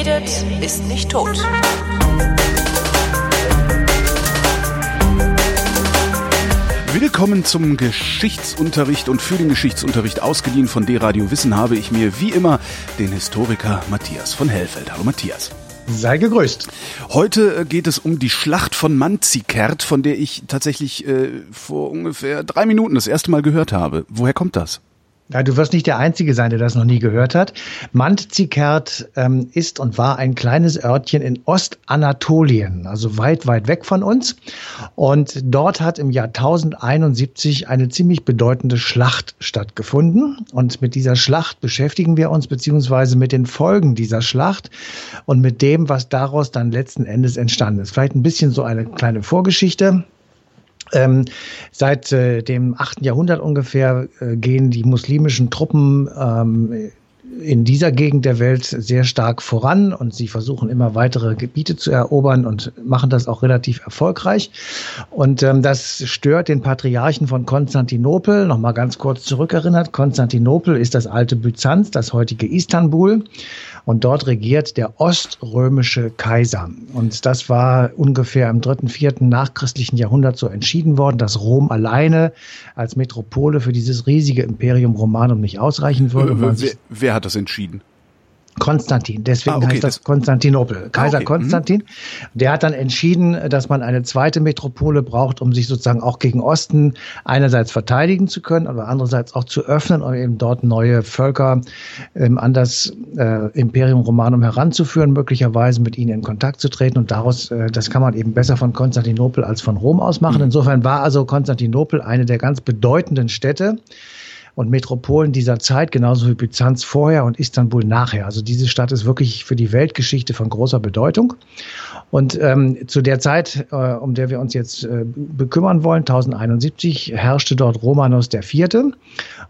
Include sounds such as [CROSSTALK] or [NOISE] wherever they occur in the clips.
redet, ist nicht tot. Willkommen zum Geschichtsunterricht und für den Geschichtsunterricht ausgeliehen von D-Radio Wissen habe ich mir wie immer den Historiker Matthias von Hellfeld. Hallo Matthias. Sei gegrüßt. Heute äh, geht es um die Schlacht von Manzikert, von der ich tatsächlich äh, vor ungefähr drei Minuten das erste Mal gehört habe. Woher kommt das? Ja, du wirst nicht der Einzige sein, der das noch nie gehört hat. Mantzikert ähm, ist und war ein kleines Örtchen in Ostanatolien, also weit, weit weg von uns. Und dort hat im Jahr 1071 eine ziemlich bedeutende Schlacht stattgefunden. Und mit dieser Schlacht beschäftigen wir uns, beziehungsweise mit den Folgen dieser Schlacht und mit dem, was daraus dann letzten Endes entstanden ist. Vielleicht ein bisschen so eine kleine Vorgeschichte. Ähm, seit äh, dem achten Jahrhundert ungefähr äh, gehen die muslimischen Truppen ähm, in dieser Gegend der Welt sehr stark voran und sie versuchen immer weitere Gebiete zu erobern und machen das auch relativ erfolgreich. Und ähm, das stört den Patriarchen von Konstantinopel. Nochmal ganz kurz zurückerinnert. Konstantinopel ist das alte Byzanz, das heutige Istanbul. Und dort regiert der oströmische Kaiser. Und das war ungefähr im dritten, vierten nachchristlichen Jahrhundert so entschieden worden, dass Rom alleine als Metropole für dieses riesige Imperium Romanum nicht ausreichen würde. Äh, wer, wer hat das entschieden? Konstantin, deswegen ah, okay, heißt das, Konstantinopel, Kaiser ah, okay. Konstantin. Der hat dann entschieden, dass man eine zweite Metropole braucht, um sich sozusagen auch gegen Osten einerseits verteidigen zu können, aber andererseits auch zu öffnen und eben dort neue Völker ähm, an das äh, Imperium Romanum heranzuführen, möglicherweise mit ihnen in Kontakt zu treten und daraus, äh, das kann man eben besser von Konstantinopel als von Rom aus machen. Mhm. Insofern war also Konstantinopel eine der ganz bedeutenden Städte, und Metropolen dieser Zeit, genauso wie Byzanz vorher und Istanbul nachher. Also diese Stadt ist wirklich für die Weltgeschichte von großer Bedeutung. Und ähm, zu der Zeit, äh, um der wir uns jetzt äh, bekümmern wollen, 1071, herrschte dort Romanos IV.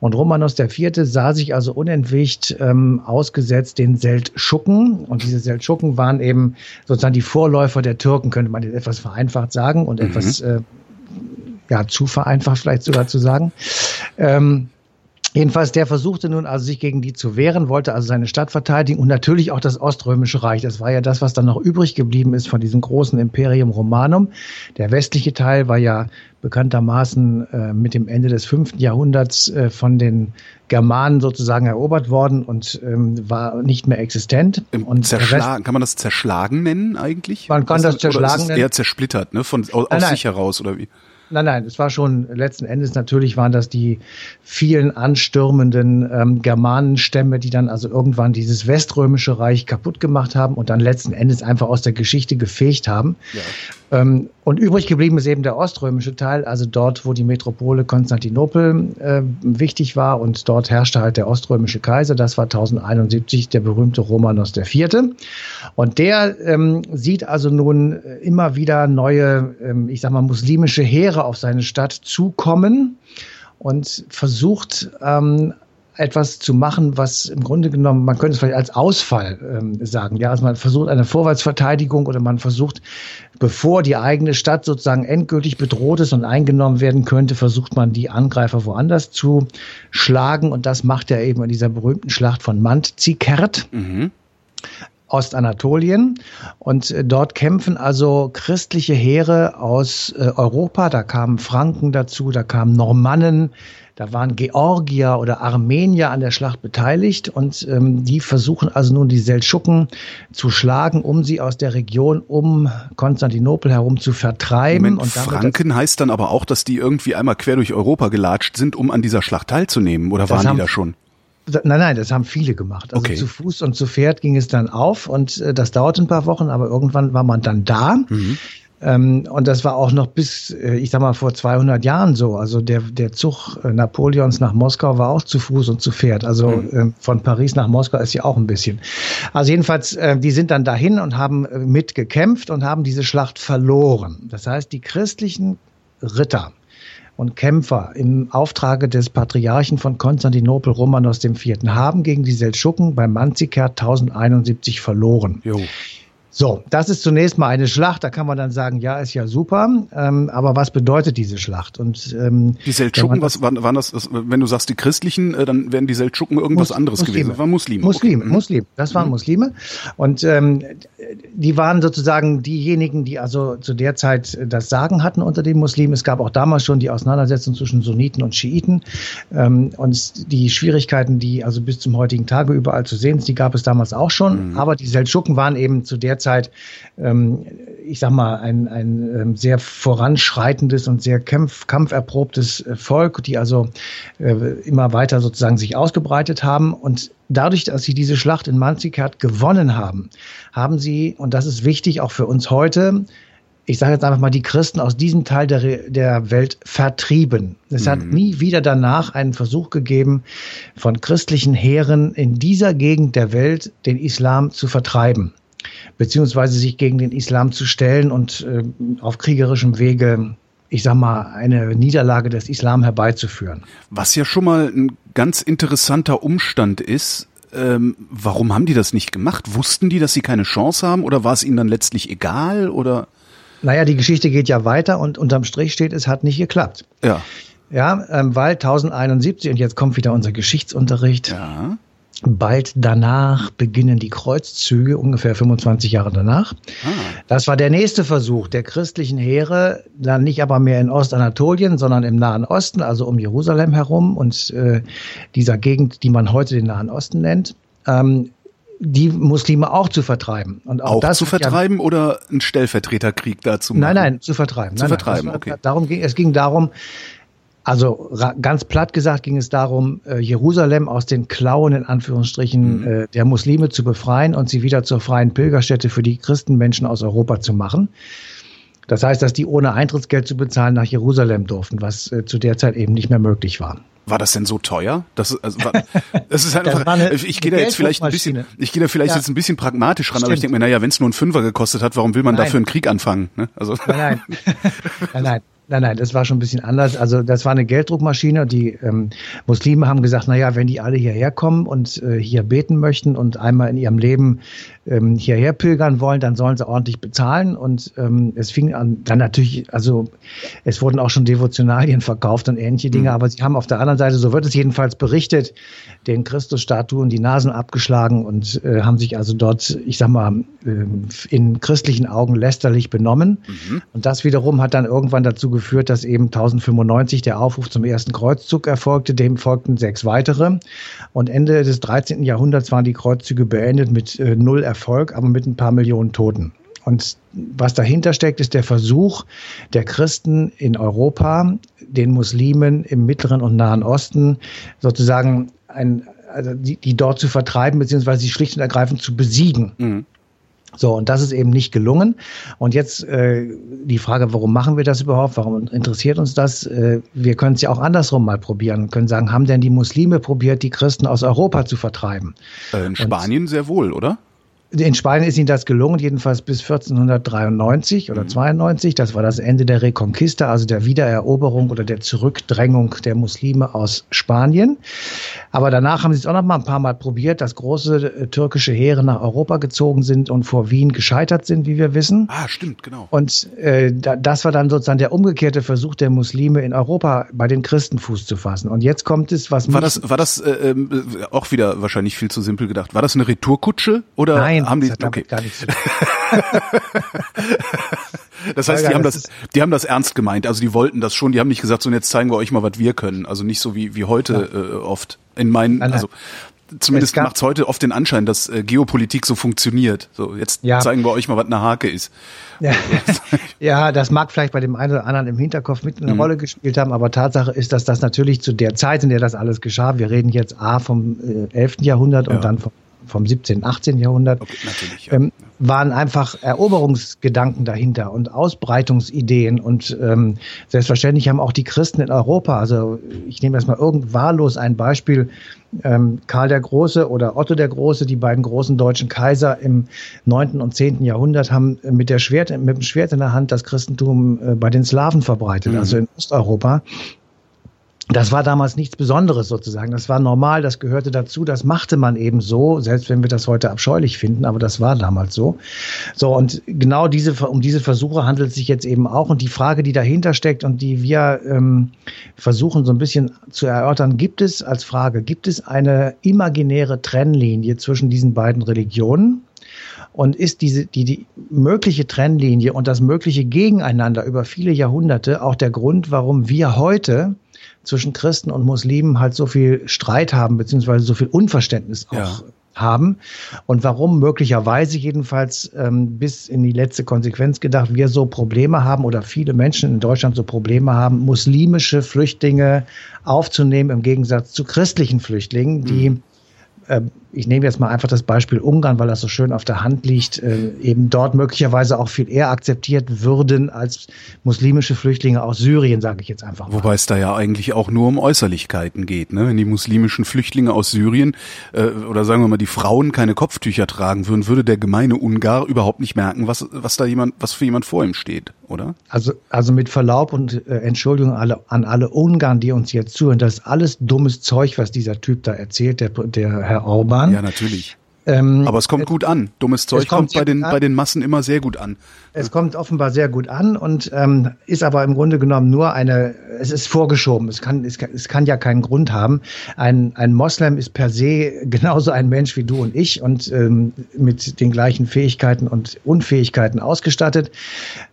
Und Romanos IV. sah sich also unentwegt ähm, ausgesetzt den Seldschuken. Und diese Seldschuken waren eben sozusagen die Vorläufer der Türken, könnte man jetzt etwas vereinfacht sagen und mhm. etwas äh, ja, zu vereinfacht vielleicht sogar zu sagen. Ähm, Jedenfalls, der versuchte nun also sich gegen die zu wehren, wollte also seine Stadt verteidigen und natürlich auch das Oströmische Reich. Das war ja das, was dann noch übrig geblieben ist von diesem großen Imperium Romanum. Der westliche Teil war ja bekanntermaßen äh, mit dem Ende des fünften Jahrhunderts äh, von den Germanen sozusagen erobert worden und ähm, war nicht mehr existent. Und zerschlagen, kann man das zerschlagen nennen eigentlich? Man kann das, das zerschlagen oder ist es nennen. Eher zersplittert, ne? Von aus, nein, nein. sich heraus oder wie? Nein, nein, es war schon letzten Endes natürlich waren das die vielen anstürmenden ähm, Germanenstämme, die dann also irgendwann dieses weströmische Reich kaputt gemacht haben und dann letzten Endes einfach aus der Geschichte gefegt haben. Ja. Ähm, und übrig geblieben ist eben der oströmische Teil, also dort, wo die Metropole Konstantinopel äh, wichtig war und dort herrschte halt der oströmische Kaiser. Das war 1071 der berühmte Romanos IV. Und der ähm, sieht also nun immer wieder neue, ähm, ich sag mal, muslimische Heere auf seine Stadt zukommen und versucht ähm, etwas zu machen, was im Grunde genommen, man könnte es vielleicht als Ausfall ähm, sagen. Ja, also man versucht eine Vorwärtsverteidigung oder man versucht, bevor die eigene Stadt sozusagen endgültig bedroht ist und eingenommen werden könnte, versucht man die Angreifer woanders zu schlagen und das macht er eben in dieser berühmten Schlacht von Mantzikert. Mhm. Ostanatolien. Und äh, dort kämpfen also christliche Heere aus äh, Europa. Da kamen Franken dazu, da kamen Normannen, da waren Georgier oder Armenier an der Schlacht beteiligt und ähm, die versuchen also nun die Seldschuken zu schlagen, um sie aus der Region um Konstantinopel herum zu vertreiben. Moment, und Franken heißt dann aber auch, dass die irgendwie einmal quer durch Europa gelatscht sind, um an dieser Schlacht teilzunehmen, oder waren haben, die da schon? Nein, nein, das haben viele gemacht. Also okay. zu Fuß und zu Pferd ging es dann auf und äh, das dauerte ein paar Wochen, aber irgendwann war man dann da. Mhm. Ähm, und das war auch noch bis, äh, ich sag mal, vor 200 Jahren so. Also der, der Zug äh, Napoleons nach Moskau war auch zu Fuß und zu Pferd. Also mhm. äh, von Paris nach Moskau ist ja auch ein bisschen. Also jedenfalls, äh, die sind dann dahin und haben äh, mitgekämpft und haben diese Schlacht verloren. Das heißt, die christlichen Ritter und Kämpfer im Auftrage des Patriarchen von Konstantinopel Romanos IV. haben gegen die Seldschuken beim Manzikert 1071 verloren. Jo. So, das ist zunächst mal eine Schlacht. Da kann man dann sagen, ja, ist ja super. Ähm, aber was bedeutet diese Schlacht? Und ähm, die Seldschuken, was waren, waren das, Wenn du sagst die christlichen, äh, dann werden die Seldschuken irgendwas Mus anderes Muslime. gewesen. Das waren Muslime. Muslime, okay. Mhm. Muslime. Das waren mhm. Muslime. Und ähm, die waren sozusagen diejenigen, die also zu der Zeit das Sagen hatten unter den Muslimen. Es gab auch damals schon die Auseinandersetzung zwischen Sunniten und Schiiten. Ähm, und die Schwierigkeiten, die also bis zum heutigen Tage überall zu sehen sind, die gab es damals auch schon. Mhm. Aber die Seldschuken waren eben zu der Zeit, ähm, ich sag mal, ein, ein ähm, sehr voranschreitendes und sehr kampf, kampferprobtes äh, Volk, die also äh, immer weiter sozusagen sich ausgebreitet haben. Und dadurch, dass sie diese Schlacht in Manzikert gewonnen haben, haben sie, und das ist wichtig auch für uns heute, ich sage jetzt einfach mal, die Christen aus diesem Teil der, der Welt vertrieben. Es mhm. hat nie wieder danach einen Versuch gegeben, von christlichen Heeren in dieser Gegend der Welt den Islam zu vertreiben beziehungsweise sich gegen den Islam zu stellen und äh, auf kriegerischem Wege ich sag mal, eine Niederlage des Islam herbeizuführen. Was ja schon mal ein ganz interessanter Umstand ist, ähm, warum haben die das nicht gemacht? Wussten die, dass sie keine Chance haben oder war es ihnen dann letztlich egal oder? Naja, die Geschichte geht ja weiter und unterm Strich steht, es hat nicht geklappt. Ja. Ja, ähm, weil 1071 und jetzt kommt wieder unser Geschichtsunterricht. Ja. Bald danach beginnen die Kreuzzüge, ungefähr 25 Jahre danach. Ah. Das war der nächste Versuch der christlichen Heere, dann nicht aber mehr in Ostanatolien, sondern im Nahen Osten, also um Jerusalem herum und äh, dieser Gegend, die man heute den Nahen Osten nennt. Ähm, die Muslime auch zu vertreiben. Und auch, auch das zu vertreiben ja, oder einen Stellvertreterkrieg dazu machen? Nein, nein, zu vertreiben. Zu nein, vertreiben, nein, okay. Darum ging, es ging darum, also ganz platt gesagt ging es darum, äh, Jerusalem aus den Klauen in Anführungsstrichen mhm. Äh, der Muslime zu befreien und sie wieder zur freien Pilgerstätte für die Christenmenschen aus Europa zu machen. Das heißt, dass die ohne Eintrittsgeld zu bezahlen nach Jerusalem durften, was äh, zu der Zeit eben nicht mehr möglich war. War das denn so teuer? Das, also, war, [LAUGHS] das ist einfach, eine, ich gehe da jetzt vielleicht ein bisschen, ich gehe da vielleicht ja. jetzt ein bisschen pragmatisch ran, Stimmt. aber ich denke mir, naja, wenn es nur ein Fünfer gekostet hat, warum will man nein. dafür einen Krieg anfangen? Ne? Also. Nein, nein, [LAUGHS] nein. Nein, nein, das war schon ein bisschen anders. Also das war eine Gelddruckmaschine. Die ähm, Muslime haben gesagt, na ja, wenn die alle hierher kommen und äh, hier beten möchten und einmal in ihrem Leben ähm, hierher pilgern wollen, dann sollen sie ordentlich bezahlen. Und ähm, es fing an, dann natürlich, also es wurden auch schon Devotionalien verkauft und ähnliche Dinge, mhm. aber sie haben auf der anderen Seite, so wird es jedenfalls berichtet, den Christusstatuen die Nasen abgeschlagen und äh, haben sich also dort, ich sag mal, äh, in christlichen Augen lästerlich benommen. Mhm. Und das wiederum hat dann irgendwann dazu geführt, dass eben 1095 der Aufruf zum ersten Kreuzzug erfolgte, dem folgten sechs weitere. Und Ende des 13. Jahrhunderts waren die Kreuzzüge beendet mit äh, null Erfolg, aber mit ein paar Millionen Toten. Und was dahinter steckt, ist der Versuch der Christen in Europa, den Muslimen im Mittleren und Nahen Osten sozusagen ein, also die, die dort zu vertreiben, beziehungsweise sie schlicht und ergreifend zu besiegen. Mhm. So, und das ist eben nicht gelungen. Und jetzt äh, die Frage, warum machen wir das überhaupt? Warum interessiert uns das? Äh, wir können es ja auch andersrum mal probieren und können sagen, haben denn die Muslime probiert, die Christen aus Europa zu vertreiben? Äh, in Spanien und, sehr wohl, oder? In Spanien ist ihnen das gelungen, jedenfalls bis 1493 oder mhm. 92. Das war das Ende der Reconquista, also der Wiedereroberung oder der Zurückdrängung der Muslime aus Spanien. Aber danach haben sie es auch noch mal ein paar Mal probiert, dass große äh, türkische Heere nach Europa gezogen sind und vor Wien gescheitert sind, wie wir wissen. Ah, stimmt, genau. Und äh, das war dann sozusagen der umgekehrte Versuch der Muslime in Europa bei den Christen Fuß zu fassen. Und jetzt kommt es, was war das war das äh, äh, auch wieder wahrscheinlich viel zu simpel gedacht. War das eine Retourkutsche oder Nein, haben die okay. gar nichts. [LAUGHS] Das heißt, die haben das, die haben das ernst gemeint. Also die wollten das schon. Die haben nicht gesagt, so und jetzt zeigen wir euch mal, was wir können. Also nicht so wie wie heute äh, oft in meinen. Also zumindest macht es heute oft den Anschein, dass äh, Geopolitik so funktioniert. So jetzt ja. zeigen wir euch mal, was eine Hake ist. Ja. [LAUGHS] ja, das mag vielleicht bei dem einen oder anderen im Hinterkopf mit eine mhm. Rolle gespielt haben, aber Tatsache ist, dass das natürlich zu der Zeit, in der das alles geschah, wir reden jetzt A vom äh, 11. Jahrhundert ja. und dann vom vom 17., 18. Jahrhundert, okay, ja. ähm, waren einfach Eroberungsgedanken dahinter und Ausbreitungsideen. Und ähm, selbstverständlich haben auch die Christen in Europa, also ich nehme erstmal irgend wahllos ein Beispiel, ähm, Karl der Große oder Otto der Große, die beiden großen deutschen Kaiser im 9. und 10. Jahrhundert haben mit, der Schwert, mit dem Schwert in der Hand das Christentum äh, bei den Slawen verbreitet, mhm. also in Osteuropa. Das war damals nichts Besonderes sozusagen. Das war normal, das gehörte dazu, das machte man eben so, selbst wenn wir das heute abscheulich finden, aber das war damals so. So, und genau diese, um diese Versuche handelt es sich jetzt eben auch. Und die Frage, die dahinter steckt und die wir ähm, versuchen so ein bisschen zu erörtern, gibt es als Frage, gibt es eine imaginäre Trennlinie zwischen diesen beiden Religionen? Und ist diese, die, die mögliche Trennlinie und das mögliche Gegeneinander über viele Jahrhunderte auch der Grund, warum wir heute zwischen Christen und Muslimen halt so viel Streit haben, beziehungsweise so viel Unverständnis auch ja. haben. Und warum möglicherweise jedenfalls ähm, bis in die letzte Konsequenz gedacht, wir so Probleme haben oder viele Menschen in Deutschland so Probleme haben, muslimische Flüchtlinge aufzunehmen im Gegensatz zu christlichen Flüchtlingen, die mhm ich nehme jetzt mal einfach das Beispiel Ungarn, weil das so schön auf der Hand liegt, äh, eben dort möglicherweise auch viel eher akzeptiert würden als muslimische Flüchtlinge aus Syrien, sage ich jetzt einfach mal. Wobei es da ja eigentlich auch nur um Äußerlichkeiten geht. Ne? Wenn die muslimischen Flüchtlinge aus Syrien äh, oder sagen wir mal die Frauen keine Kopftücher tragen würden, würde der gemeine Ungar überhaupt nicht merken, was, was da jemand, was für jemand vor ihm steht, oder? Also, also mit Verlaub und äh, Entschuldigung alle, an alle Ungarn, die uns jetzt zuhören, das ist alles dummes Zeug, was dieser Typ da erzählt, der, der Herr Orban. Ja, natürlich. Ähm, Aber es kommt gut an. Dummes Zeug kommt, kommt bei den, bei den Massen immer sehr gut an. Es kommt offenbar sehr gut an und ähm, ist aber im Grunde genommen nur eine, es ist vorgeschoben. Es kann, es kann, es kann ja keinen Grund haben. Ein, ein Moslem ist per se [LAUGHS] genauso ein Mensch wie du und ich und ähm, mit den gleichen Fähigkeiten und Unfähigkeiten ausgestattet.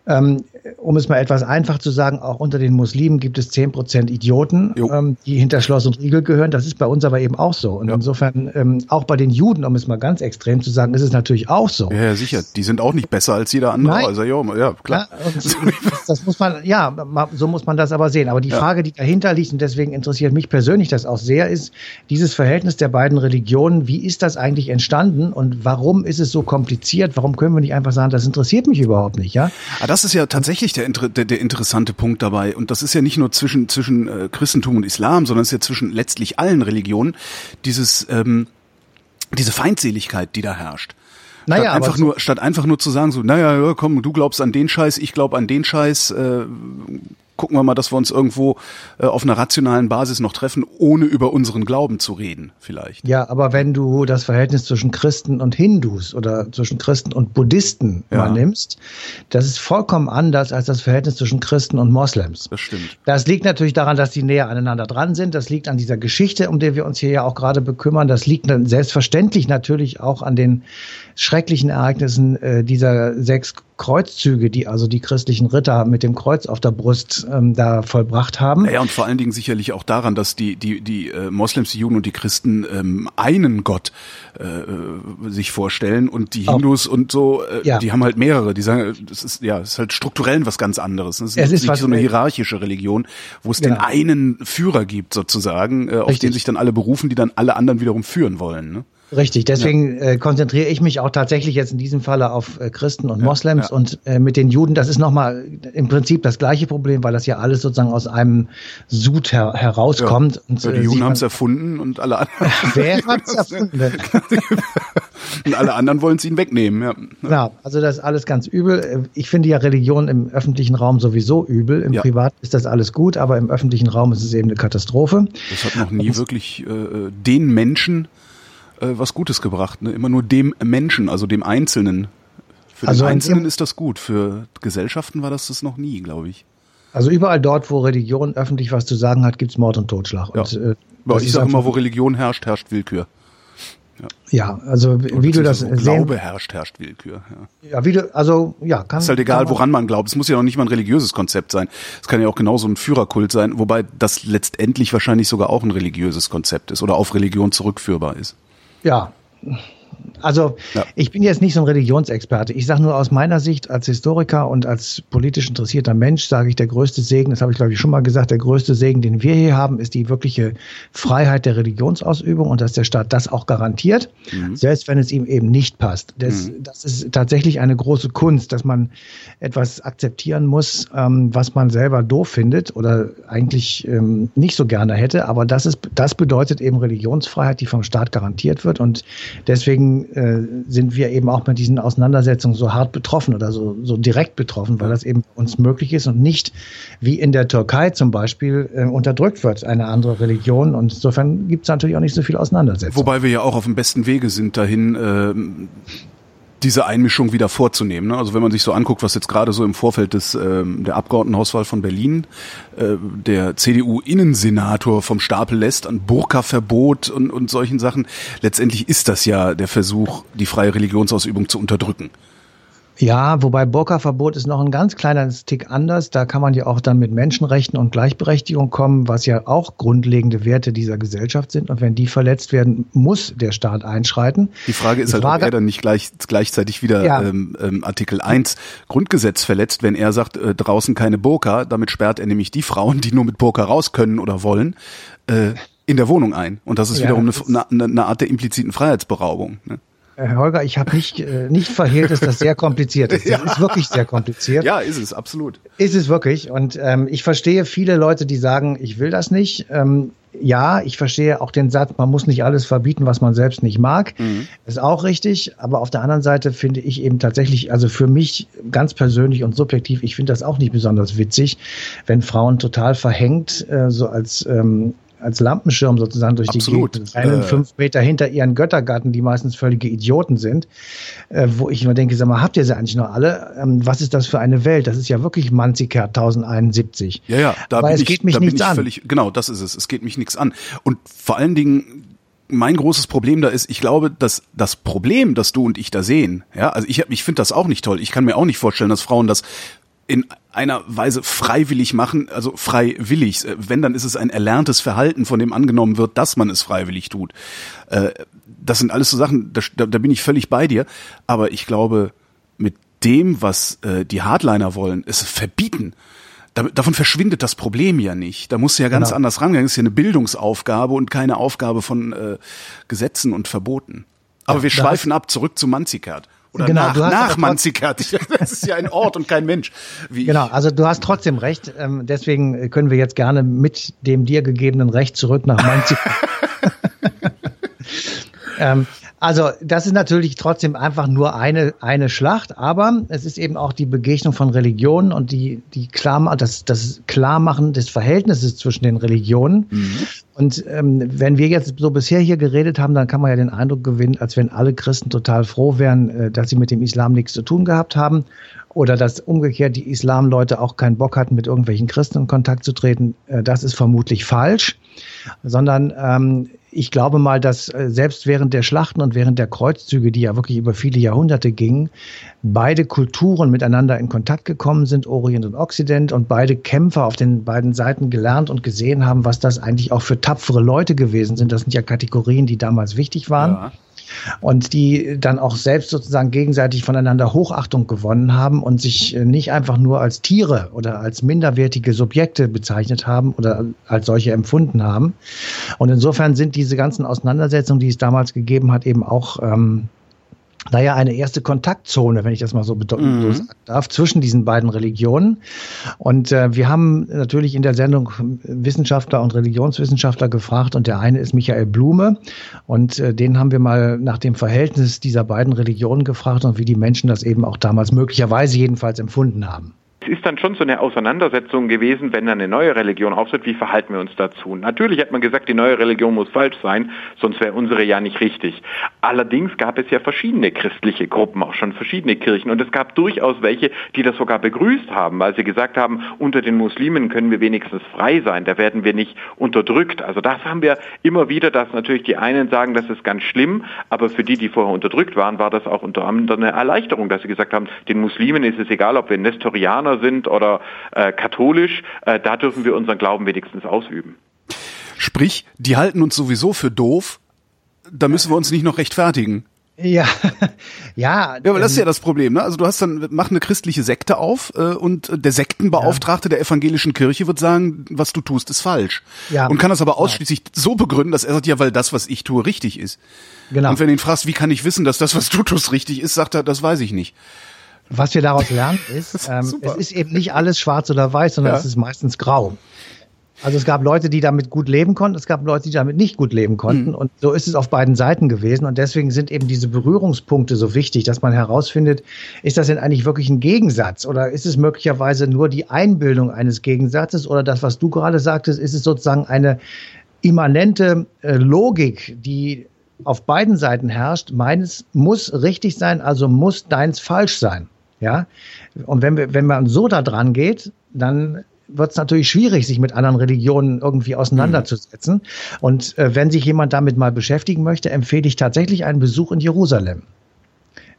Ähm, um es mal etwas einfach zu sagen, auch unter den Muslimen gibt es zehn Prozent Idioten, ähm, die hinter Schloss und Riegel gehören. Das ist bei uns aber eben auch so. Und ja. insofern, ähm, auch bei den Juden, um es mal ganz extrem zu sagen, ist es natürlich auch so. Ja, ja sicher. Die sind auch nicht besser als jeder andere. Nein. Also, ja, ja klar. Ja, das muss man, ja, so muss man das aber sehen. Aber die ja. Frage, die dahinter liegt, und deswegen interessiert mich persönlich das auch sehr, ist dieses Verhältnis der beiden Religionen. Wie ist das eigentlich entstanden und warum ist es so kompliziert? Warum können wir nicht einfach sagen, das interessiert mich überhaupt nicht, ja? Ah, das ist ja tatsächlich der, der, der interessante Punkt dabei. Und das ist ja nicht nur zwischen, zwischen äh, Christentum und Islam, sondern es ist ja zwischen letztlich allen Religionen dieses, ähm, diese Feindseligkeit, die da herrscht. Naja, statt einfach so nur, statt einfach nur zu sagen so, naja, ja, komm, du glaubst an den Scheiß, ich glaub an den Scheiß, äh, gucken wir mal, dass wir uns irgendwo äh, auf einer rationalen Basis noch treffen, ohne über unseren Glauben zu reden, vielleicht. Ja, aber wenn du das Verhältnis zwischen Christen und Hindus oder zwischen Christen und Buddhisten ja. mal nimmst, das ist vollkommen anders als das Verhältnis zwischen Christen und Moslems. Das stimmt. Das liegt natürlich daran, dass die näher aneinander dran sind. Das liegt an dieser Geschichte, um die wir uns hier ja auch gerade bekümmern. Das liegt dann selbstverständlich natürlich auch an den schrecklichen Ereignissen äh, dieser sechs Kreuzzüge, die also die christlichen Ritter mit dem Kreuz auf der Brust ähm, da vollbracht haben. Ja, und vor allen Dingen sicherlich auch daran, dass die die die äh, Moslems, die Juden und die Christen ähm, einen Gott äh, äh sich vorstellen und die Hindus auch. und so, äh, ja. die haben halt mehrere. Die sagen, das ist ja, das ist halt strukturell was ganz anderes. Das ist, es ist nicht so eine hierarchische Religion, wo es genau. den einen Führer gibt sozusagen, äh, auf den sich dann alle berufen, die dann alle anderen wiederum führen wollen. Ne? Richtig, deswegen ja. äh, konzentriere ich mich auch tatsächlich jetzt in diesem Falle auf äh, Christen und ja, Moslems ja. und äh, mit den Juden, das ist nochmal im Prinzip das gleiche Problem, weil das ja alles sozusagen aus einem Sud her herauskommt. Und, die äh, Juden haben es erfunden und alle [LAUGHS] anderen. Wer hat es erfunden? [LAUGHS] und alle anderen wollen es ihnen wegnehmen, ja. Genau, also das ist alles ganz übel. Äh, ich finde ja Religion im öffentlichen Raum sowieso übel. Im Privat ist das alles gut, aber im öffentlichen Raum ist es eben eine Katastrophe. Das hat noch nie und, wirklich äh, den Menschen äh, was Gutes gebracht. Ne? Immer nur dem Menschen, also dem Einzelnen. Für also den Einzelnen ist das gut. Für Gesellschaften war das das noch nie, glaube ich. Also überall dort, wo Religion öffentlich was zu sagen hat, gibt's Mord und Totschlag. Ja. Und, äh, ich sage immer, wo Religion herrscht, herrscht Willkür. Ja, ja also wie, wie du das so Glaube herrscht, herrscht Willkür. Ja. ja, wie du, also ja, kann. Ist halt egal, woran man glaubt. Es muss ja noch nicht mal ein religiöses Konzept sein. Es kann ja auch genauso ein Führerkult sein, wobei das letztendlich wahrscheinlich sogar auch ein religiöses Konzept ist oder auf Religion zurückführbar ist. Ja, also ja. ich bin jetzt nicht so ein Religionsexperte. Ich sage nur aus meiner Sicht als Historiker und als politisch interessierter Mensch, sage ich, der größte Segen, das habe ich glaube ich schon mal gesagt, der größte Segen, den wir hier haben, ist die wirkliche Freiheit der Religionsausübung und dass der Staat das auch garantiert, mhm. selbst wenn es ihm eben nicht passt. Das, mhm. das, ist tatsächlich eine große Kunst, dass man etwas akzeptieren muss, ähm, was man selber doof findet oder eigentlich ähm, nicht so gerne hätte. Aber das ist, das bedeutet eben Religionsfreiheit, die vom Staat garantiert wird und deswegen deswegen äh, sind wir eben auch mit diesen Auseinandersetzungen so hart betroffen oder so, so direkt betroffen, weil das eben uns möglich ist und nicht wie in der Türkei zum Beispiel äh, unterdrückt wird, eine andere Religion. Und insofern gibt es natürlich auch nicht so viel Auseinandersetzung. Wobei wir ja auch auf dem besten Wege sind dahin, äh, diese Einmischung wieder vorzunehmen. Ne? Also wenn man sich so anguckt, was jetzt gerade so im Vorfeld des ähm, der Abgeordnetenhauswahl von Berlin äh, der CDU-Innensenator vom Stapel lässt an Burka-Verbot und, und solchen Sachen, letztendlich ist das ja der Versuch, die freie Religionsausübung zu unterdrücken. Ja, wobei Burka-Verbot ist noch ein ganz kleiner Tick anders. Da kann man ja auch dann mit Menschenrechten und Gleichberechtigung kommen, was ja auch grundlegende Werte dieser Gesellschaft sind. Und wenn die verletzt werden, muss der Staat einschreiten. Die Frage ist Die halt, Frage, ob er dann nicht gleich, gleichzeitig wieder ja. ähm, ähm, Artikel 1 Grundgesetz verletzt, wenn er sagt, äh, draußen keine Burka. Damit sperrt er nämlich die Frauen, die nur mit Burka raus können oder wollen, äh, in der Wohnung ein. Und das ist ja, wiederum eine, eine, eine Art der impliziten Freiheitsberaubung. Ne? Herr Holger, ich habe nicht, äh, nicht verhehlt, dass das sehr kompliziert ist. [LAUGHS] Das ja. ist wirklich sehr kompliziert. Ja, ist es, absolut. Ist es wirklich. Und ähm, ich verstehe viele Leute, die sagen, ich will das nicht. Ähm, ja, ich verstehe auch den Satz, man muss nicht alles verbieten, was man selbst nicht mag. Mhm. Ist auch richtig. Aber auf der anderen Seite finde ich eben tatsächlich, also für mich ganz persönlich und subjektiv, ich finde das auch nicht besonders witzig, wenn Frauen total verhängt, äh, so als ähm, als Lampenschirm sozusagen durch Absolut. die Gegend rennen, äh, fünf Meter hinter ihren Göttergatten, die meistens völlige Idioten sind, äh, wo ich immer denke, sag mal, habt ihr sie eigentlich noch alle? Ähm, was ist das für eine Welt? Das ist ja wirklich Manzikert 1071. Ja, ja, da Aber es ich, geht mich nichts an. Völlig, genau, das ist es. Es geht mich nichts an. Und vor allen Dingen mein großes Problem da ist, ich glaube, dass das Problem, das du und ich da sehen, ja, also ich, ich finde das auch nicht toll. Ich kann mir auch nicht vorstellen, dass Frauen das in einer Weise freiwillig machen, also freiwillig. Äh, wenn, dann ist es ein erlerntes Verhalten, von dem angenommen wird, dass man es freiwillig tut. Äh, das sind alles so Sachen, da, da bin ich völlig bei dir. Aber ich glaube, mit dem, was äh, die Hardliner wollen, ist verbieten. Davon verschwindet das Problem ja nicht. Da muss ja ganz genau. anders rangehen. Das ist ja eine Bildungsaufgabe und keine Aufgabe von äh, Gesetzen und Verboten. Aber ja, wir schweifen ab, zurück zu Manzikert. Oder genau, nach, nach Manzikert. Das ist ja ein Ort und kein Mensch. genau, also du hast trotzdem recht. Ähm, deswegen können wir jetzt gerne mit dem dir gegebenen Recht zurück nach Manzikert. [LAUGHS] [LAUGHS] ähm, also das ist natürlich trotzdem einfach nur eine, eine Schlacht, aber es ist eben auch die Begegnung von Religionen und die, die klar, das, das Klarmachen des Verhältnisses zwischen den Religionen. Mhm. Und ähm, wenn wir jetzt so bisher hier geredet haben, dann kann man ja den Eindruck gewinnen, als wenn alle Christen total froh wären, äh, dass sie mit dem Islam nichts zu tun gehabt haben oder dass umgekehrt die Islamleute auch keinen Bock hatten, mit irgendwelchen Christen in Kontakt zu treten. Äh, das ist vermutlich falsch, sondern ähm, ich glaube mal, dass äh, selbst während der Schlachten und während der Kreuzzüge, die ja wirklich über viele Jahrhunderte gingen, beide Kulturen miteinander in Kontakt gekommen sind, Orient und Occident, und beide Kämpfer auf den beiden Seiten gelernt und gesehen haben, was das eigentlich auch für tapfere Leute gewesen sind. Das sind ja Kategorien, die damals wichtig waren. Ja und die dann auch selbst sozusagen gegenseitig voneinander Hochachtung gewonnen haben und sich äh, nicht einfach nur als Tiere oder als minderwertige Subjekte bezeichnet haben oder als solche empfunden haben. Und insofern sind diese ganzen Auseinandersetzungen, die es damals gegeben hat, eben auch ähm, naja, eine erste Kontaktzone, wenn ich das mal so, mhm. so sagen darf, zwischen diesen beiden Religionen. Und äh, wir haben natürlich in der Sendung Wissenschaftler und Religionswissenschaftler gefragt und der eine ist Michael Blume und äh, den haben wir mal nach dem Verhältnis dieser beiden Religionen gefragt und wie die Menschen das eben auch damals möglicherweise jedenfalls empfunden haben ist dann schon so eine Auseinandersetzung gewesen, wenn dann eine neue Religion auftritt, wie verhalten wir uns dazu? Natürlich hat man gesagt, die neue Religion muss falsch sein, sonst wäre unsere ja nicht richtig. Allerdings gab es ja verschiedene christliche Gruppen, auch schon verschiedene Kirchen und es gab durchaus welche, die das sogar begrüßt haben, weil sie gesagt haben, unter den Muslimen können wir wenigstens frei sein, da werden wir nicht unterdrückt. Also das haben wir immer wieder, dass natürlich die einen sagen, das ist ganz schlimm, aber für die, die vorher unterdrückt waren, war das auch unter anderem eine Erleichterung, dass sie gesagt haben, den Muslimen ist es egal, ob wir Nestorianer sind oder äh, katholisch, äh, da dürfen wir unseren Glauben wenigstens ausüben. Sprich, die halten uns sowieso für doof, da müssen wir uns nicht noch rechtfertigen. Ja, [LAUGHS] ja. Ja, aber das ist ja ähm, das Problem, ne? Also du hast dann, mach eine christliche Sekte auf äh, und der Sektenbeauftragte ja. der evangelischen Kirche wird sagen, was du tust, ist falsch. Ja. Und kann das aber ausschließlich ja. so begründen, dass er sagt, ja, weil das, was ich tue, richtig ist. Genau. Und wenn du ihn fragst, wie kann ich wissen, dass das, was du tust, richtig ist, sagt er, das weiß ich nicht. Was wir daraus lernen [LAUGHS] ist, ähm, es ist eben nicht alles schwarz oder weiß, sondern ja. es ist meistens grau. Also es gab Leute, die damit gut leben konnten, es gab Leute, die damit nicht gut leben konnten. Mhm. Und so ist es auf beiden Seiten gewesen. Und deswegen sind eben diese Berührungspunkte so wichtig, dass man herausfindet, ist das denn eigentlich wirklich ein Gegensatz oder ist es möglicherweise nur die Einbildung eines Gegensatzes oder das, was du gerade sagtest, ist es sozusagen eine immanente äh, Logik, die auf beiden Seiten herrscht. Meines muss richtig sein, also muss deins falsch sein. Ja. Und wenn wir, wenn man so da dran geht, dann wird es natürlich schwierig, sich mit anderen Religionen irgendwie auseinanderzusetzen. Mhm. Und äh, wenn sich jemand damit mal beschäftigen möchte, empfehle ich tatsächlich einen Besuch in Jerusalem.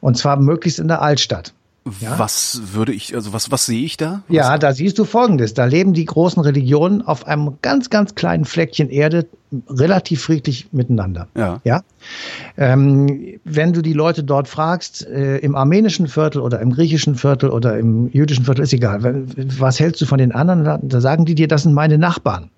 Und zwar möglichst in der Altstadt. Ja? Was würde ich, also was, was sehe ich da? Was ja, da siehst du Folgendes. Da leben die großen Religionen auf einem ganz, ganz kleinen Fleckchen Erde relativ friedlich miteinander. Ja. ja? Ähm, wenn du die Leute dort fragst, äh, im armenischen Viertel oder im griechischen Viertel oder im jüdischen Viertel, ist egal. Was hältst du von den anderen? Da sagen die dir, das sind meine Nachbarn.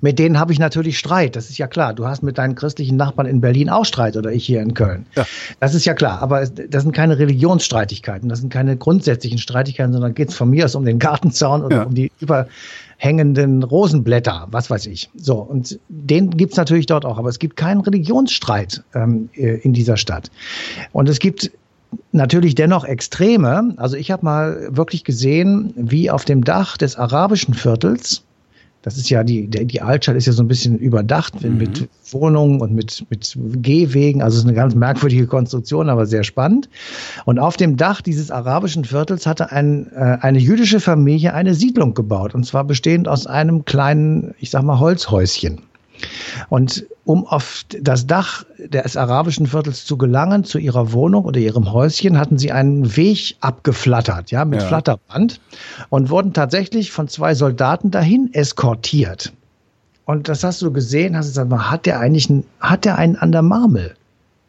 Mit denen habe ich natürlich Streit, das ist ja klar. Du hast mit deinen christlichen Nachbarn in Berlin auch Streit oder ich hier in Köln. Ja. Das ist ja klar. Aber das sind keine Religionsstreitigkeiten, das sind keine grundsätzlichen Streitigkeiten, sondern geht es von mir aus um den Gartenzaun oder ja. um die überhängenden Rosenblätter, was weiß ich. So, und den gibt es natürlich dort auch, aber es gibt keinen Religionsstreit ähm, äh, in dieser Stadt. Und es gibt natürlich dennoch Extreme. Also ich habe mal wirklich gesehen, wie auf dem Dach des arabischen Viertels das ist ja die, die Altstadt ist ja so ein bisschen überdacht mhm. mit Wohnungen und mit, mit Gehwegen. Also es ist eine ganz merkwürdige Konstruktion, aber sehr spannend. Und auf dem Dach dieses arabischen Viertels hatte ein, äh, eine jüdische Familie eine Siedlung gebaut. Und zwar bestehend aus einem kleinen, ich sag mal, Holzhäuschen. Und um auf das Dach des arabischen Viertels zu gelangen, zu ihrer Wohnung oder ihrem Häuschen, hatten sie einen Weg abgeflattert, ja, mit ja. Flatterband und wurden tatsächlich von zwei Soldaten dahin eskortiert. Und das hast du gesehen, hast du gesagt, hat der eigentlich einen, hat der einen an der Marmel?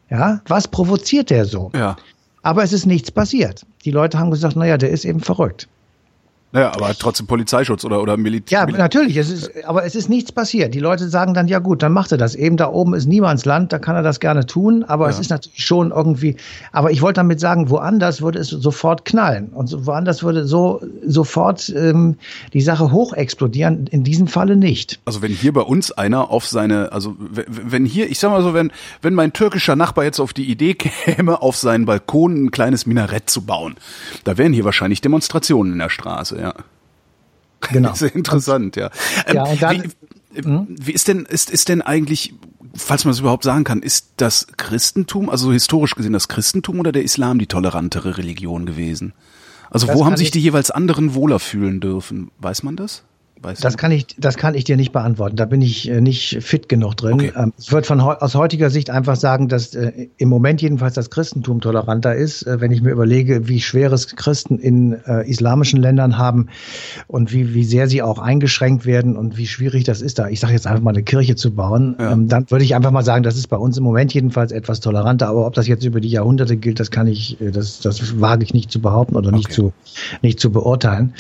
Ja, was provoziert der so? Ja. Aber es ist nichts passiert. Die Leute haben gesagt, naja, der ist eben verrückt. Naja, aber trotzdem Polizeischutz oder, oder Militär. Ja, natürlich. Es ist, aber es ist nichts passiert. Die Leute sagen dann, ja gut, dann macht er das. Eben da oben ist Niemandsland, da kann er das gerne tun. Aber ja. es ist natürlich schon irgendwie, aber ich wollte damit sagen, woanders würde es sofort knallen. Und woanders würde so sofort ähm, die Sache hoch explodieren. In diesem Falle nicht. Also wenn hier bei uns einer auf seine, also wenn hier, ich sag mal so, wenn, wenn mein türkischer Nachbar jetzt auf die Idee [LAUGHS] käme, auf seinen Balkon ein kleines Minarett zu bauen, da wären hier wahrscheinlich Demonstrationen in der Straße, ja. Genau. [LAUGHS] Sehr interessant, ja. Ähm, ja und dann, wie, hm? wie ist denn, ist, ist denn eigentlich, falls man es überhaupt sagen kann, ist das Christentum, also historisch gesehen das Christentum oder der Islam die tolerantere Religion gewesen? Also das wo haben sich die jeweils anderen wohler fühlen dürfen? Weiß man das? Weißt das kann ich, das kann ich dir nicht beantworten. Da bin ich äh, nicht fit genug drin. Okay. Ähm, ich würde von aus heutiger Sicht einfach sagen, dass äh, im Moment jedenfalls das Christentum toleranter ist. Äh, wenn ich mir überlege, wie schwer es Christen in islamischen Ländern haben und wie, wie sehr sie auch eingeschränkt werden und wie schwierig das ist, da ich sage jetzt einfach mal eine Kirche zu bauen, ja. ähm, dann würde ich einfach mal sagen, das ist bei uns im Moment jedenfalls etwas toleranter. Aber ob das jetzt über die Jahrhunderte gilt, das kann ich, das, das wage ich nicht zu behaupten oder okay. nicht zu, nicht zu beurteilen.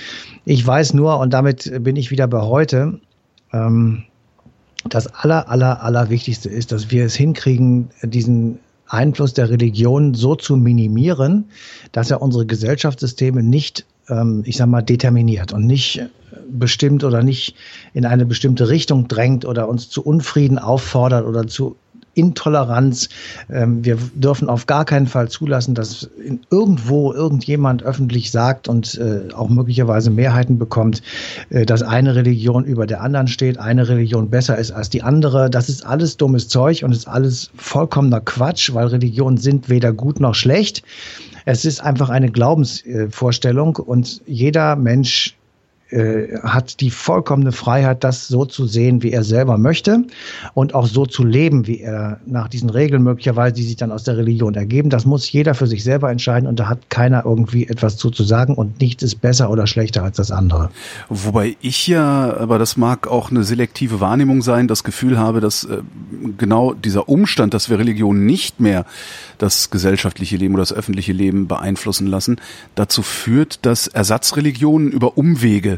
Ich weiß nur, und damit bin ich wieder bei heute, ähm, das aller, aller, aller Wichtigste ist, dass wir es hinkriegen, diesen Einfluss der Religion so zu minimieren, dass er unsere Gesellschaftssysteme nicht, ähm, ich sag mal, determiniert und nicht bestimmt oder nicht in eine bestimmte Richtung drängt oder uns zu Unfrieden auffordert oder zu Intoleranz. Ähm, wir dürfen auf gar keinen Fall zulassen, dass irgendwo irgendjemand öffentlich sagt und äh, auch möglicherweise Mehrheiten bekommt, äh, dass eine Religion über der anderen steht, eine Religion besser ist als die andere. Das ist alles dummes Zeug und ist alles vollkommener Quatsch, weil Religionen sind weder gut noch schlecht. Es ist einfach eine Glaubensvorstellung und jeder Mensch äh, hat die vollkommene Freiheit, das so zu sehen, wie er selber möchte und auch so zu leben, wie er nach diesen Regeln möglicherweise, die sich dann aus der Religion ergeben. Das muss jeder für sich selber entscheiden und da hat keiner irgendwie etwas zu, zu sagen und nichts ist besser oder schlechter als das andere. Wobei ich ja, aber das mag auch eine selektive Wahrnehmung sein, das Gefühl habe, dass äh, genau dieser Umstand, dass wir Religion nicht mehr das gesellschaftliche Leben oder das öffentliche Leben beeinflussen lassen, dazu führt, dass Ersatzreligionen über Umwege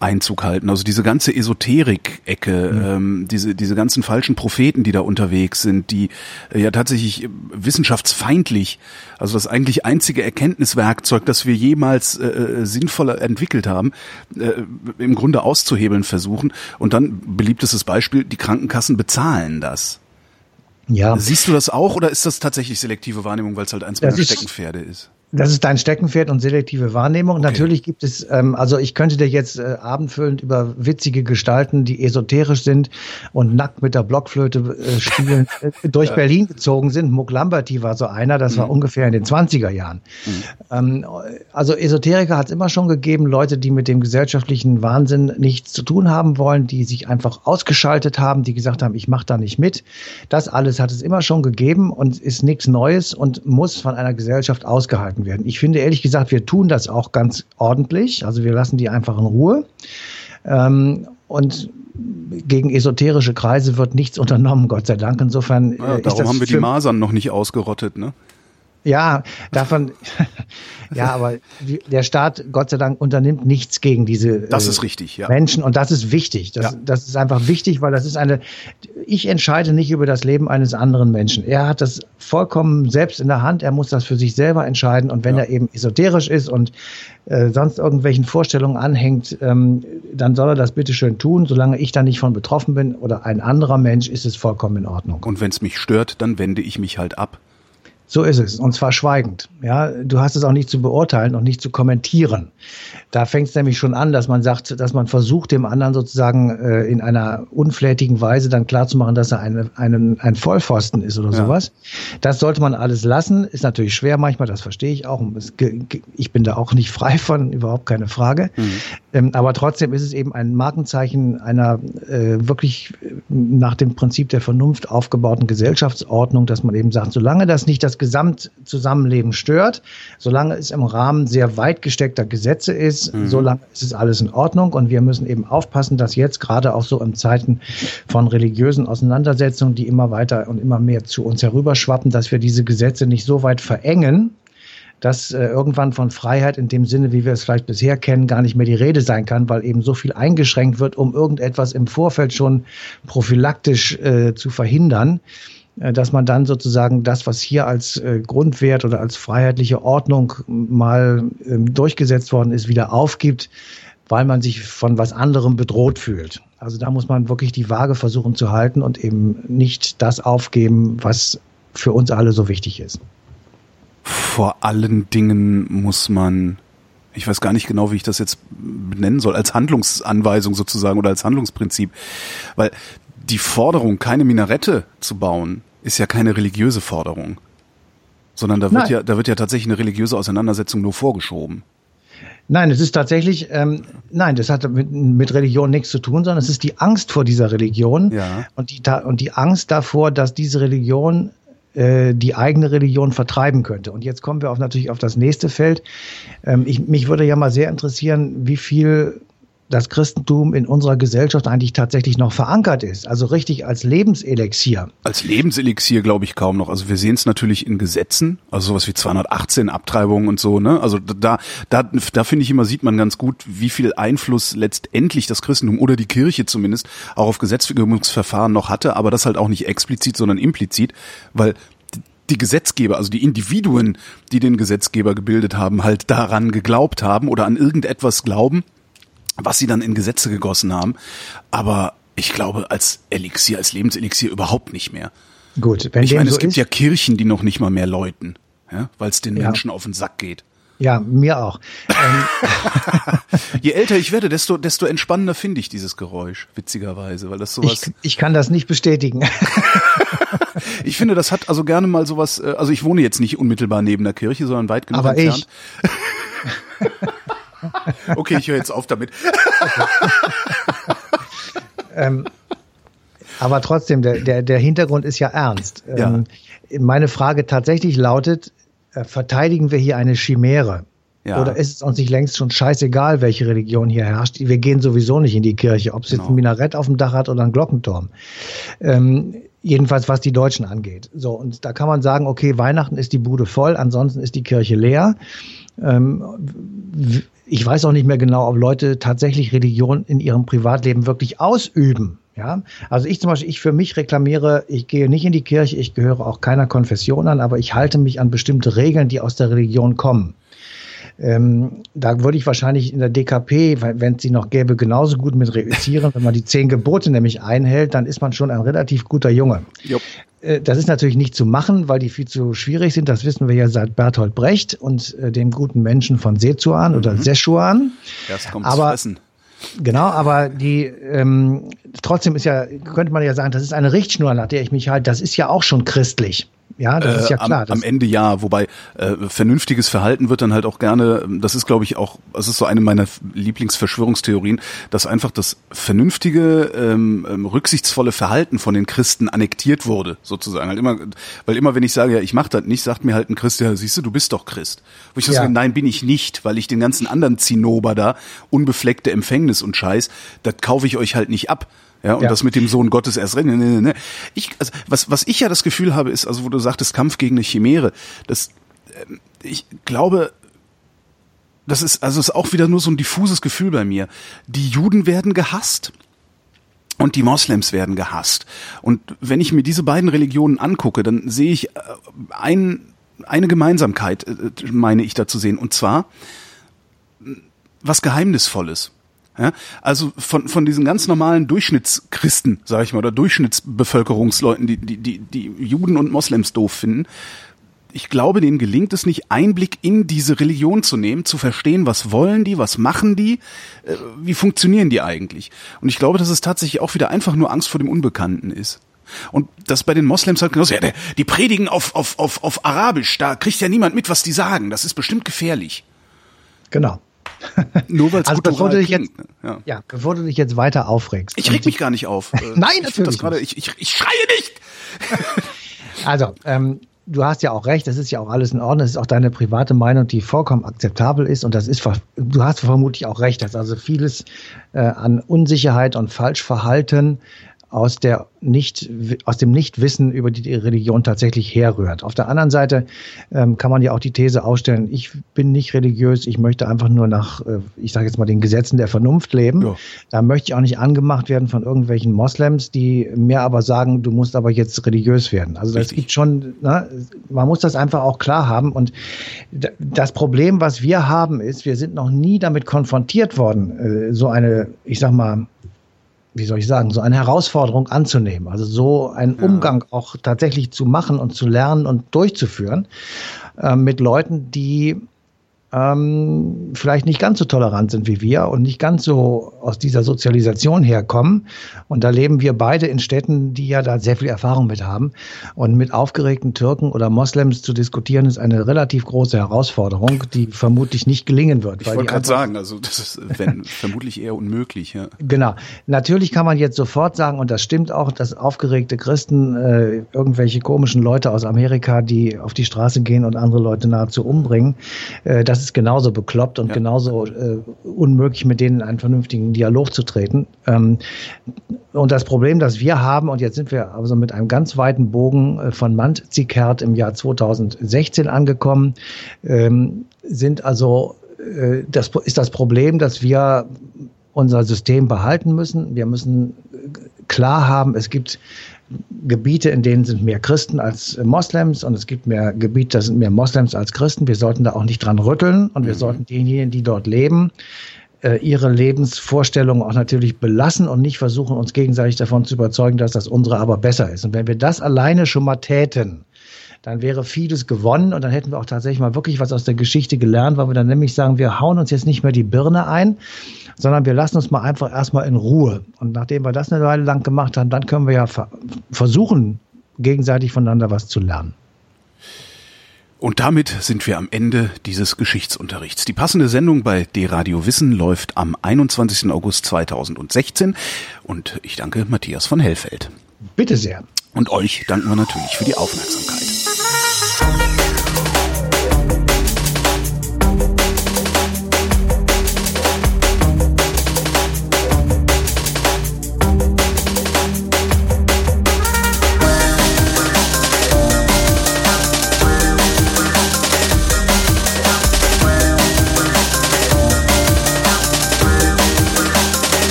Einzug halten. Also diese ganze Esoterik-Ecke, mhm. ähm, diese, diese ganzen falschen Propheten, die da unterwegs sind, die äh, ja tatsächlich wissenschaftsfeindlich, also das eigentlich einzige Erkenntniswerkzeug, das wir jemals äh, äh sinnvoller entwickelt haben, äh, im Grunde auszuhebeln versuchen. Und dann beliebtestes Beispiel, die Krankenkassen bezahlen das. Ja. Siehst du das auch oder ist das tatsächlich selektive Wahrnehmung, weil es halt eins meiner Steckenpferde ist? Das ist dein Steckenpferd und selektive Wahrnehmung. Okay. Natürlich gibt es, ähm, also ich könnte dir jetzt äh, abendfüllend über witzige Gestalten, die esoterisch sind und nackt mit der Blockflöte äh, spielen, [LAUGHS] äh, durch ja. Berlin gezogen sind. Muck Lamberty war so einer, das mhm. war ungefähr in den 20er Jahren. Mhm. Ähm, also Esoteriker hat es immer schon gegeben, Leute, die mit dem gesellschaftlichen Wahnsinn nichts zu tun haben wollen, die sich einfach ausgeschaltet haben, die gesagt haben, ich mache da nicht mit. Das alles hat es immer schon gegeben und ist nichts Neues und muss von einer Gesellschaft ausgehalten werden. Ich finde ehrlich gesagt, wir tun das auch ganz ordentlich. Also wir lassen die einfach in Ruhe. Ähm, und gegen esoterische Kreise wird nichts unternommen, Gott sei Dank. Insofern. Ja, äh, darum haben wir die Masern noch nicht ausgerottet, ne? Ja, davon, [LAUGHS] ja, aber der Staat, Gott sei Dank, unternimmt nichts gegen diese das ist richtig, ja. Menschen und das ist wichtig. Das, ja. das ist einfach wichtig, weil das ist eine, ich entscheide nicht über das Leben eines anderen Menschen. Er hat das vollkommen selbst in der Hand, er muss das für sich selber entscheiden und wenn ja. er eben esoterisch ist und äh, sonst irgendwelchen Vorstellungen anhängt, ähm, dann soll er das bitte schön tun. Solange ich da nicht von betroffen bin oder ein anderer Mensch, ist es vollkommen in Ordnung. Und wenn es mich stört, dann wende ich mich halt ab. So ist es. Und zwar schweigend. Ja, du hast es auch nicht zu beurteilen und nicht zu kommentieren. Da fängt es nämlich schon an, dass man sagt, dass man versucht, dem anderen sozusagen äh, in einer unflätigen Weise dann klarzumachen, dass er eine, einen, ein Vollpfosten ist oder ja. sowas. Das sollte man alles lassen. Ist natürlich schwer manchmal, das verstehe ich auch. Ich bin da auch nicht frei von, [LAUGHS] überhaupt keine Frage. Mhm. Ähm, aber trotzdem ist es eben ein Markenzeichen einer äh, wirklich nach dem Prinzip der Vernunft aufgebauten Gesellschaftsordnung, dass man eben sagt, solange das nicht das Gesamtzusammenleben stört, solange es im Rahmen sehr weit gesteckter Gesetze ist, mhm. solange ist es alles in Ordnung. Und wir müssen eben aufpassen, dass jetzt gerade auch so in Zeiten von religiösen Auseinandersetzungen, die immer weiter und immer mehr zu uns herüberschwappen, dass wir diese Gesetze nicht so weit verengen, dass äh, irgendwann von Freiheit in dem Sinne, wie wir es vielleicht bisher kennen, gar nicht mehr die Rede sein kann, weil eben so viel eingeschränkt wird, um irgendetwas im Vorfeld schon prophylaktisch äh, zu verhindern. Äh, dass man dann sozusagen das, was hier als äh, Grundwert oder als freiheitliche Ordnung mal ähm, durchgesetzt worden ist, wieder aufgibt, weil man sich von was anderem bedroht fühlt. Also da muss man wirklich die Waage versuchen zu halten und eben nicht das aufgeben, was für uns alle so wichtig ist. Vor allen Dingen muss man ich weiß gar nicht genau, wie ich das jetzt benennen soll, als Handlungsanweisung sozusagen oder als Handlungsprinzip. Weil die Forderung, keine Minarette zu bauen, ist ja keine religiöse Forderung. Sondern da wird Nein. ja, da wird ja tatsächlich eine religiöse Auseinandersetzung nur vorgeschoben. Nein, es ist tatsächlich, ähm, nein, das hat mit, mit Religion nichts zu tun, sondern es ist die Angst vor dieser Religion ja. und, die, und die Angst davor, dass diese Religion äh, die eigene Religion vertreiben könnte. Und jetzt kommen wir auf, natürlich auf das nächste Feld. Ähm, ich, mich würde ja mal sehr interessieren, wie viel das Christentum in unserer Gesellschaft eigentlich tatsächlich noch verankert ist. Also richtig als Lebenselixier. Als Lebenselixier glaube ich kaum noch. Also wir sehen es natürlich in Gesetzen, also sowas wie 218 Abtreibungen und so. Ne? Also da, da, da finde ich immer sieht man ganz gut, wie viel Einfluss letztendlich das Christentum oder die Kirche zumindest auch auf Gesetzgebungsverfahren noch hatte, aber das halt auch nicht explizit, sondern implizit, weil die Gesetzgeber, also die Individuen, die den Gesetzgeber gebildet haben, halt daran geglaubt haben oder an irgendetwas glauben, was sie dann in Gesetze gegossen haben. Aber ich glaube, als Elixier, als Lebenselixier überhaupt nicht mehr. Gut, wenn ich meine, so es gibt ist, ja Kirchen, die noch nicht mal mehr läuten, ja, weil es den ja. Menschen auf den Sack geht. Ja, mir auch. Ähm, [LAUGHS] Je älter ich werde, desto, desto entspannender finde ich dieses Geräusch, witzigerweise, weil das sowas. Ich, ich kann das nicht bestätigen. [LAUGHS] ich finde, das hat also gerne mal sowas, äh, also ich wohne jetzt nicht unmittelbar neben der Kirche, sondern weit genug Aber entfernt. Ich. [LAUGHS] Okay, ich höre jetzt auf damit. [LAUGHS] ähm, aber trotzdem, der, der, der Hintergrund ist ja ernst. Ja. Ähm, meine Frage tatsächlich lautet, äh, verteidigen wir hier eine Chimäre? Ja. Oder ist es uns nicht längst schon scheißegal, welche Religion hier herrscht? Wir gehen sowieso nicht in die Kirche, ob es genau. jetzt ein Minarett auf dem Dach hat oder ein Glockenturm. Ähm, jedenfalls was die Deutschen angeht. So, und da kann man sagen, okay, Weihnachten ist die Bude voll, ansonsten ist die Kirche leer. Ähm, ich weiß auch nicht mehr genau, ob Leute tatsächlich Religion in ihrem Privatleben wirklich ausüben. Ja, also ich zum Beispiel, ich für mich reklamiere, ich gehe nicht in die Kirche, ich gehöre auch keiner Konfession an, aber ich halte mich an bestimmte Regeln, die aus der Religion kommen. Ähm, da würde ich wahrscheinlich in der DKP, wenn es sie noch gäbe, genauso gut mit reüssieren. Wenn man die zehn Gebote nämlich einhält, dann ist man schon ein relativ guter Junge. Jupp. Äh, das ist natürlich nicht zu machen, weil die viel zu schwierig sind. Das wissen wir ja seit Berthold Brecht und äh, dem guten Menschen von Sezuan mhm. oder Seschuan. Erst kommt Aber Fressen. Genau, aber die ähm, trotzdem ist ja, könnte man ja sagen, das ist eine Richtschnur, nach der ich mich halte. Das ist ja auch schon christlich. Ja, das äh, ist ja klar. Am, am, Ende ja, wobei äh, vernünftiges Verhalten wird dann halt auch gerne, das ist glaube ich auch, das ist so eine meiner Lieblingsverschwörungstheorien, dass einfach das vernünftige, ähm, ähm, rücksichtsvolle Verhalten von den Christen annektiert wurde, sozusagen. Halt immer, weil immer wenn ich sage, ja, ich mache das nicht, sagt mir halt ein Christ, ja, siehst du, du bist doch Christ. Wo ich ja. sage, nein, bin ich nicht, weil ich den ganzen anderen Zinnober da, unbefleckte Empfängnis und Scheiß, das kaufe ich euch halt nicht ab. Ja, und ja. das mit dem Sohn Gottes erst recht. Nee, nee, nee. Ich, also, was, was ich ja das Gefühl habe, ist, also wo du sagtest, Kampf gegen eine Chimäre, das, äh, ich glaube, das ist, also ist auch wieder nur so ein diffuses Gefühl bei mir. Die Juden werden gehasst. Und die Moslems werden gehasst. Und wenn ich mir diese beiden Religionen angucke, dann sehe ich äh, ein, eine Gemeinsamkeit, äh, meine ich da zu sehen. Und zwar was Geheimnisvolles. Ja, also von, von diesen ganz normalen Durchschnittschristen, sage ich mal, oder Durchschnittsbevölkerungsleuten, die, die, die, die Juden und Moslems doof finden, ich glaube, denen gelingt es nicht, Einblick in diese Religion zu nehmen, zu verstehen, was wollen die, was machen die, äh, wie funktionieren die eigentlich. Und ich glaube, dass es tatsächlich auch wieder einfach nur Angst vor dem Unbekannten ist. Und das bei den Moslems halt genauso, ja, die predigen auf, auf, auf, auf Arabisch, da kriegt ja niemand mit, was die sagen. Das ist bestimmt gefährlich. Genau. Nur weil es also bevor du dich jetzt, ja. ja. bevor du dich jetzt weiter aufregst. Ich reg mich gar nicht auf. [LAUGHS] Nein, natürlich. Ich, das grade, ich, ich, ich schreie nicht. [LAUGHS] also, ähm, du hast ja auch recht, das ist ja auch alles in Ordnung, das ist auch deine private Meinung, die vollkommen akzeptabel ist und das ist, du hast vermutlich auch recht, dass also vieles äh, an Unsicherheit und Falschverhalten aus der nicht, aus dem Nichtwissen über die Religion tatsächlich herrührt. Auf der anderen Seite ähm, kann man ja auch die These aufstellen, ich bin nicht religiös, ich möchte einfach nur nach, äh, ich sage jetzt mal, den Gesetzen der Vernunft leben. Ja. Da möchte ich auch nicht angemacht werden von irgendwelchen Moslems, die mir aber sagen, du musst aber jetzt religiös werden. Also das gibt schon, na, ne, man muss das einfach auch klar haben. Und das Problem, was wir haben, ist, wir sind noch nie damit konfrontiert worden, äh, so eine, ich sag mal, wie soll ich sagen, so eine Herausforderung anzunehmen. Also so einen ja. Umgang auch tatsächlich zu machen und zu lernen und durchzuführen äh, mit Leuten, die ähm, vielleicht nicht ganz so tolerant sind wie wir und nicht ganz so aus dieser Sozialisation herkommen. Und da leben wir beide in Städten, die ja da sehr viel Erfahrung mit haben. Und mit aufgeregten Türken oder Moslems zu diskutieren, ist eine relativ große Herausforderung, die vermutlich nicht gelingen wird. Ich wollte gerade sagen, also das ist wenn, [LAUGHS] vermutlich eher unmöglich. Ja. Genau. Natürlich kann man jetzt sofort sagen, und das stimmt auch, dass aufgeregte Christen äh, irgendwelche komischen Leute aus Amerika, die auf die Straße gehen und andere Leute nahezu umbringen, äh, das ist genauso bekloppt und ja. genauso äh, unmöglich, mit denen in einen vernünftigen Dialog zu treten. Ähm, und das Problem, das wir haben, und jetzt sind wir also mit einem ganz weiten Bogen äh, von Mantzikert im Jahr 2016 angekommen, ähm, sind also äh, das ist das Problem, dass wir unser System behalten müssen. Wir müssen klar haben, es gibt Gebiete, in denen sind mehr Christen als Moslems und es gibt mehr Gebiete, da sind mehr Moslems als Christen. Wir sollten da auch nicht dran rütteln und wir mhm. sollten diejenigen, die dort leben, äh, ihre Lebensvorstellungen auch natürlich belassen und nicht versuchen, uns gegenseitig davon zu überzeugen, dass das unsere aber besser ist. Und wenn wir das alleine schon mal täten, dann wäre vieles gewonnen und dann hätten wir auch tatsächlich mal wirklich was aus der Geschichte gelernt, weil wir dann nämlich sagen, wir hauen uns jetzt nicht mehr die Birne ein, sondern wir lassen uns mal einfach erstmal in Ruhe. Und nachdem wir das eine Weile lang gemacht haben, dann können wir ja versuchen, gegenseitig voneinander was zu lernen. Und damit sind wir am Ende dieses Geschichtsunterrichts. Die passende Sendung bei D-Radio Wissen läuft am 21. August 2016 und ich danke Matthias von Hellfeld. Bitte sehr. Und euch danken wir natürlich für die Aufmerksamkeit.